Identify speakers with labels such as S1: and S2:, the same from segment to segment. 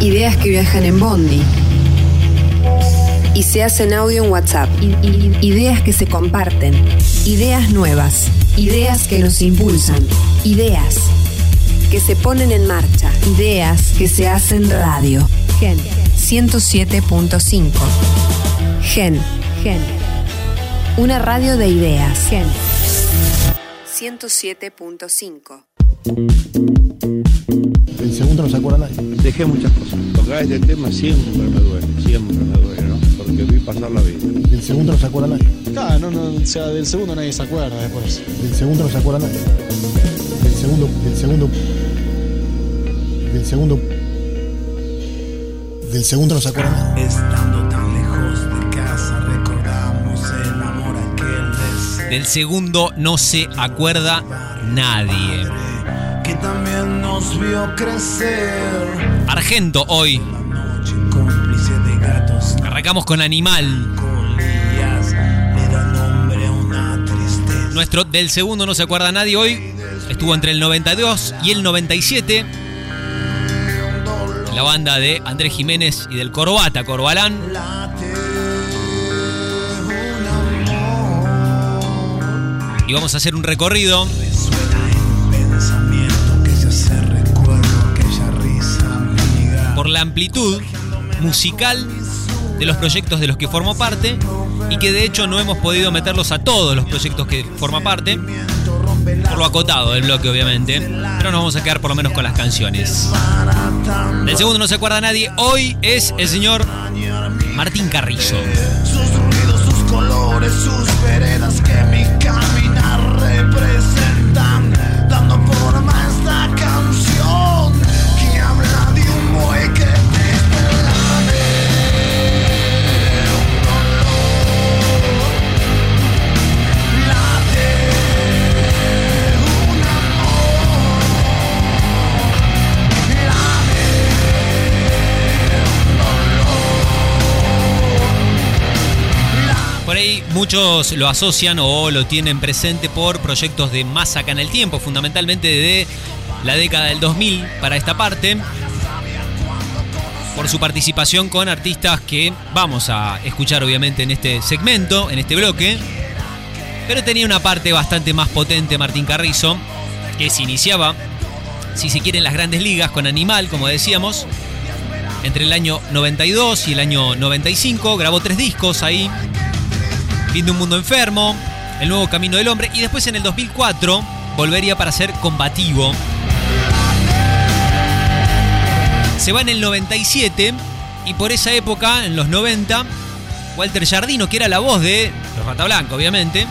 S1: Ideas que viajan en Bondi. Y se hacen audio en WhatsApp. Ideas que se comparten. Ideas nuevas. Ideas que nos impulsan. Ideas que se ponen en marcha. Ideas que se hacen radio. Gen 107.5. Gen. Gen. Una radio de ideas. Gen 107.5.
S2: El segundo no se acuerda nadie.
S3: Dejé muchas cosas. Tocar este tema siempre me duele, siempre me duele, ¿no? Porque vi pasar la vida.
S2: Del segundo no se acuerda nadie.
S4: Claro, no, no, o sea, del segundo nadie se acuerda después.
S2: Del segundo no se acuerda nadie. Del segundo, del segundo. Del segundo. Del segundo no se acuerda nadie.
S5: Estando tan lejos de casa recordamos el amor aquel de
S6: Del segundo no se acuerda nadie.
S5: que también nos vio crecer.
S6: Argento hoy. Arrancamos con Animal. Nuestro del segundo no se acuerda nadie hoy. Estuvo entre el 92 y el 97. La banda de Andrés Jiménez y del Corbata, Corbalán. Y vamos a hacer un recorrido la amplitud musical de los proyectos de los que formo parte y que de hecho no hemos podido meterlos a todos los proyectos que forma parte, por lo acotado del bloque obviamente, pero nos vamos a quedar por lo menos con las canciones. Del segundo no se acuerda nadie, hoy es el señor Martín Carrizo.
S5: Sus ruidos, sus colores, sus veredas que mi
S6: muchos lo asocian o lo tienen presente por proyectos de más acá en el tiempo, fundamentalmente de la década del 2000 para esta parte, por su participación con artistas que vamos a escuchar obviamente en este segmento, en este bloque, pero tenía una parte bastante más potente Martín Carrizo, que se iniciaba, si se quiere, en las grandes ligas con Animal, como decíamos, entre el año 92 y el año 95, grabó tres discos ahí, Fin un mundo enfermo, El nuevo camino del hombre y después en el 2004 volvería para ser combativo. Se va en el 97 y por esa época, en los 90, Walter Jardino, que era la voz de los Rata Blanca, obviamente,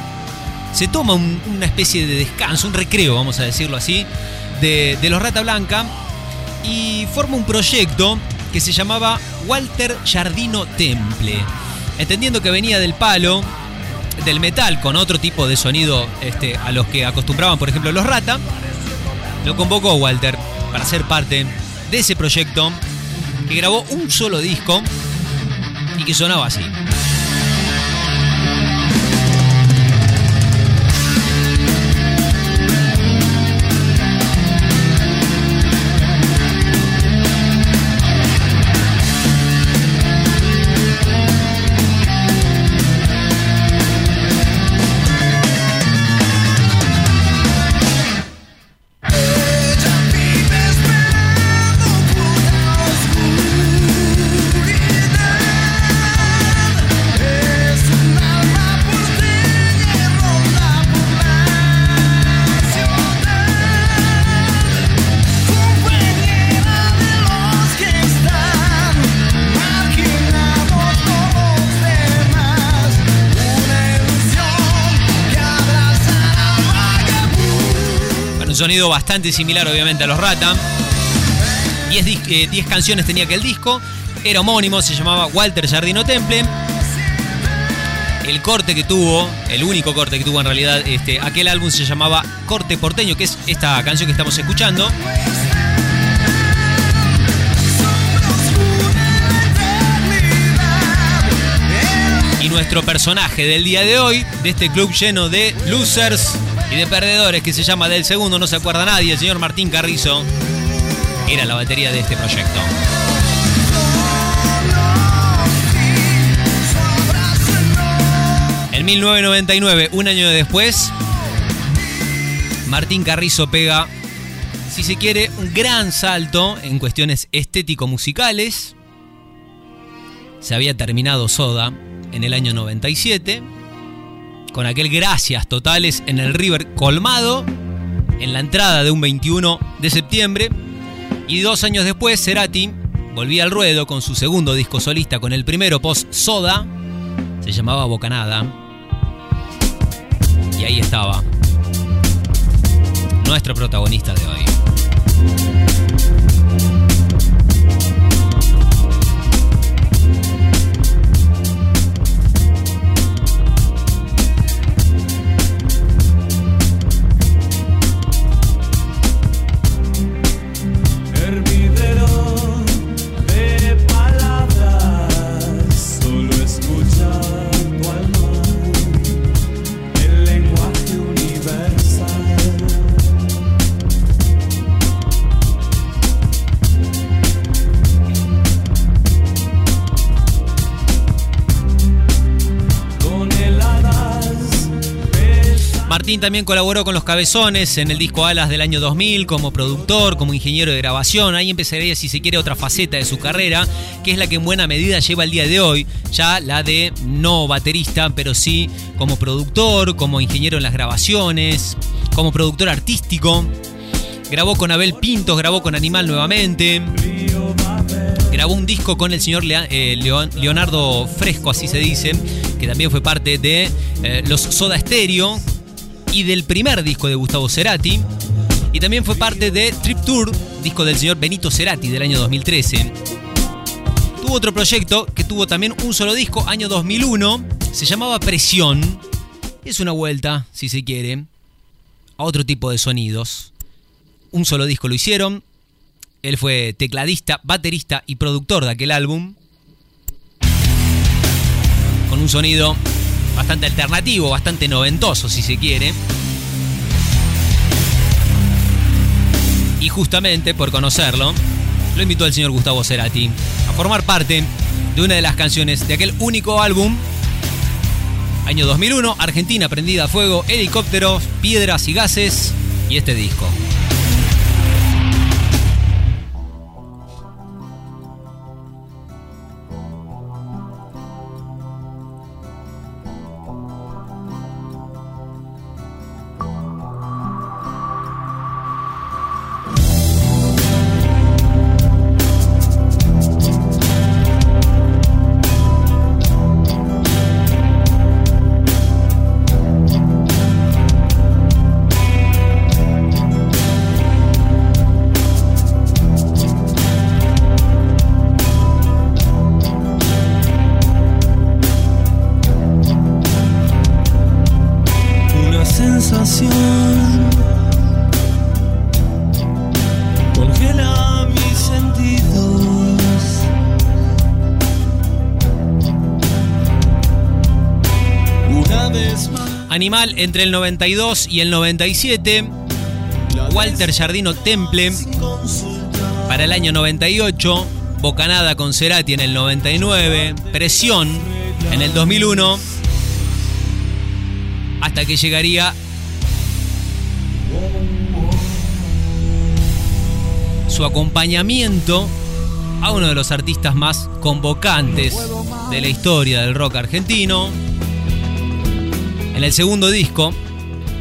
S6: se toma un- una especie de descanso, un recreo, vamos a decirlo así, de, de los Rata Blanca y forma un proyecto que se llamaba Walter Jardino Temple. Entendiendo que venía del palo, del metal, con otro tipo de sonido este, a los que acostumbraban, por ejemplo, los Rata, lo convocó Walter para ser parte de ese proyecto que grabó un solo disco y que sonaba así.
S5: Un
S6: sonido bastante similar, obviamente, a los Rata. 10 dis- eh, 10 canciones tenía que el disco. Era homónimo, se llamaba Walter Jardino Temple. El corte que tuvo, el único corte que tuvo en realidad, este, aquel álbum se llamaba Corte Porteño, que es esta canción que estamos escuchando. Y nuestro personaje del día de hoy, de este club lleno de losers y de perdedores que se llama Del Segundo, no se acuerda nadie, el señor Martín Carrizo era la batería de este proyecto. En 1999, un año después, Martín Carrizo pega, si se quiere, un gran salto en cuestiones estético-musicales. Se había terminado Soda en el año 97 con aquel gracias totales en el River colmado, en la entrada de un 21 de septiembre, y dos años después Cerati volvía al ruedo con su segundo disco solista, con el primero post Soda, se llamaba Bocanada, y ahí estaba nuestro protagonista de hoy. Martín también colaboró con Los Cabezones en el disco Alas del año 2000 como productor, como ingeniero de grabación. Ahí empezaría, si se quiere, otra faceta de su carrera, que es la que en buena medida lleva el día de hoy, ya la de no baterista, pero sí como productor, como ingeniero en las grabaciones, como productor artístico. Grabó con Abel Pintos, grabó con Animal nuevamente. Grabó un disco con el señor eh, Leon- Leonardo Fresco, así se dice, que también fue parte de eh, los Soda Stereo y del primer disco de Gustavo Cerati. Y también fue parte de Trip Tour, disco del señor Benito Cerati del año 2013. Tuvo otro proyecto que tuvo también un solo disco, año 2001, se llamaba Presión. Es una vuelta, si se quiere, a otro tipo de sonidos. Un solo disco lo hicieron, él fue tecladista, baterista y productor de aquel álbum. Con un sonido bastante alternativo, bastante noventoso si se quiere. Y justamente por conocerlo, lo invitó el señor Gustavo Cerati a formar parte de una de las canciones de aquel único álbum. Año 2001, Argentina prendida a fuego, helicópteros, piedras y gases y este disco. Animal entre el 92 y el 97. Walter Jardino Temple para el año 98. Bocanada con Cerati en el 99. Presión en el 2001. Hasta que llegaría su acompañamiento a uno de los artistas más convocantes de la historia del rock argentino. En el segundo disco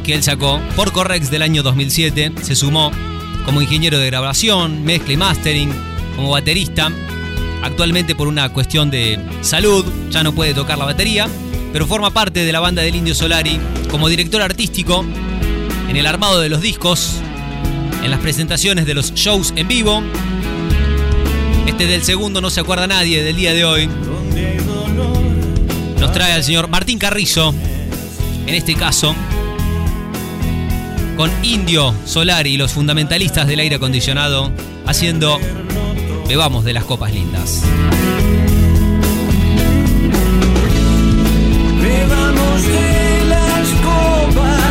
S6: que él sacó, por Correx del año 2007, se sumó como ingeniero de grabación, mezcla y mastering, como baterista. Actualmente por una cuestión de salud ya no puede tocar la batería, pero forma parte de la banda del Indio Solari como director artístico en el armado de los discos, en las presentaciones de los shows en vivo. Este del segundo no se acuerda nadie del día de hoy. Nos trae al señor Martín Carrizo, en este caso, con Indio Solari y los fundamentalistas del aire acondicionado, haciendo Bebamos de las copas lindas.
S7: bebamos de las copas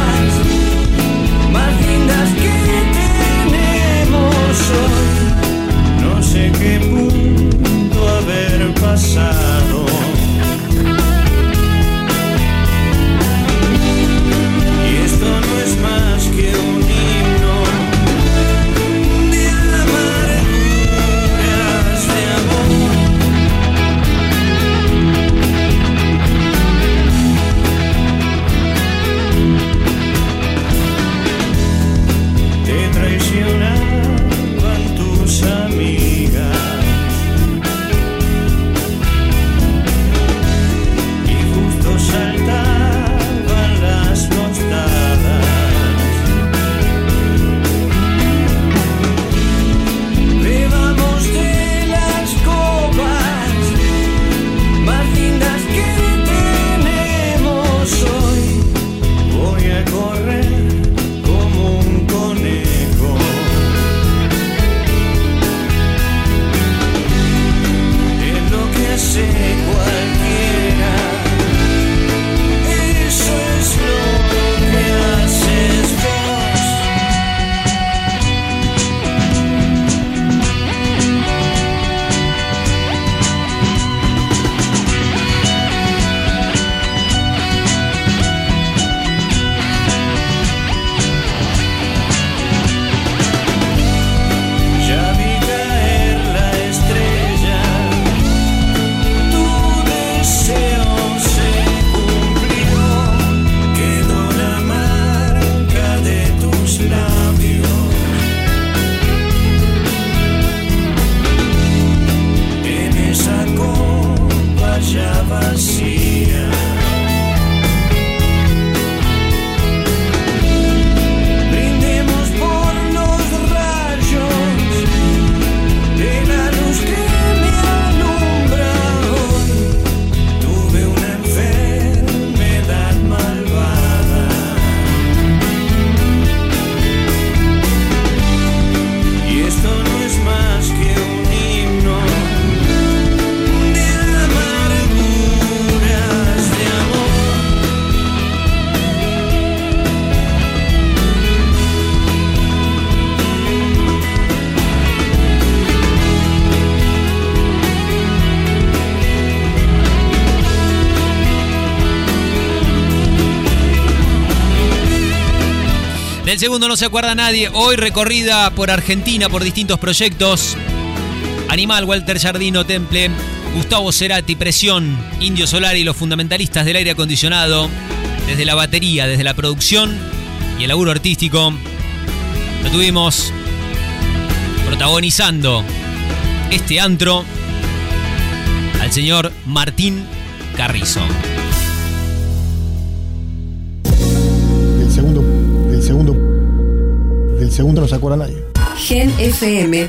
S6: Del segundo no se acuerda nadie. Hoy recorrida por Argentina por distintos proyectos. Animal, Walter Jardino, Temple, Gustavo Cerati, Presión, Indio Solar y los fundamentalistas del aire acondicionado. Desde la batería, desde la producción y el laburo artístico. Lo tuvimos protagonizando este antro al señor Martín Carrizo.
S2: Segundo no se acuerda nadie.
S1: genfm.com.ar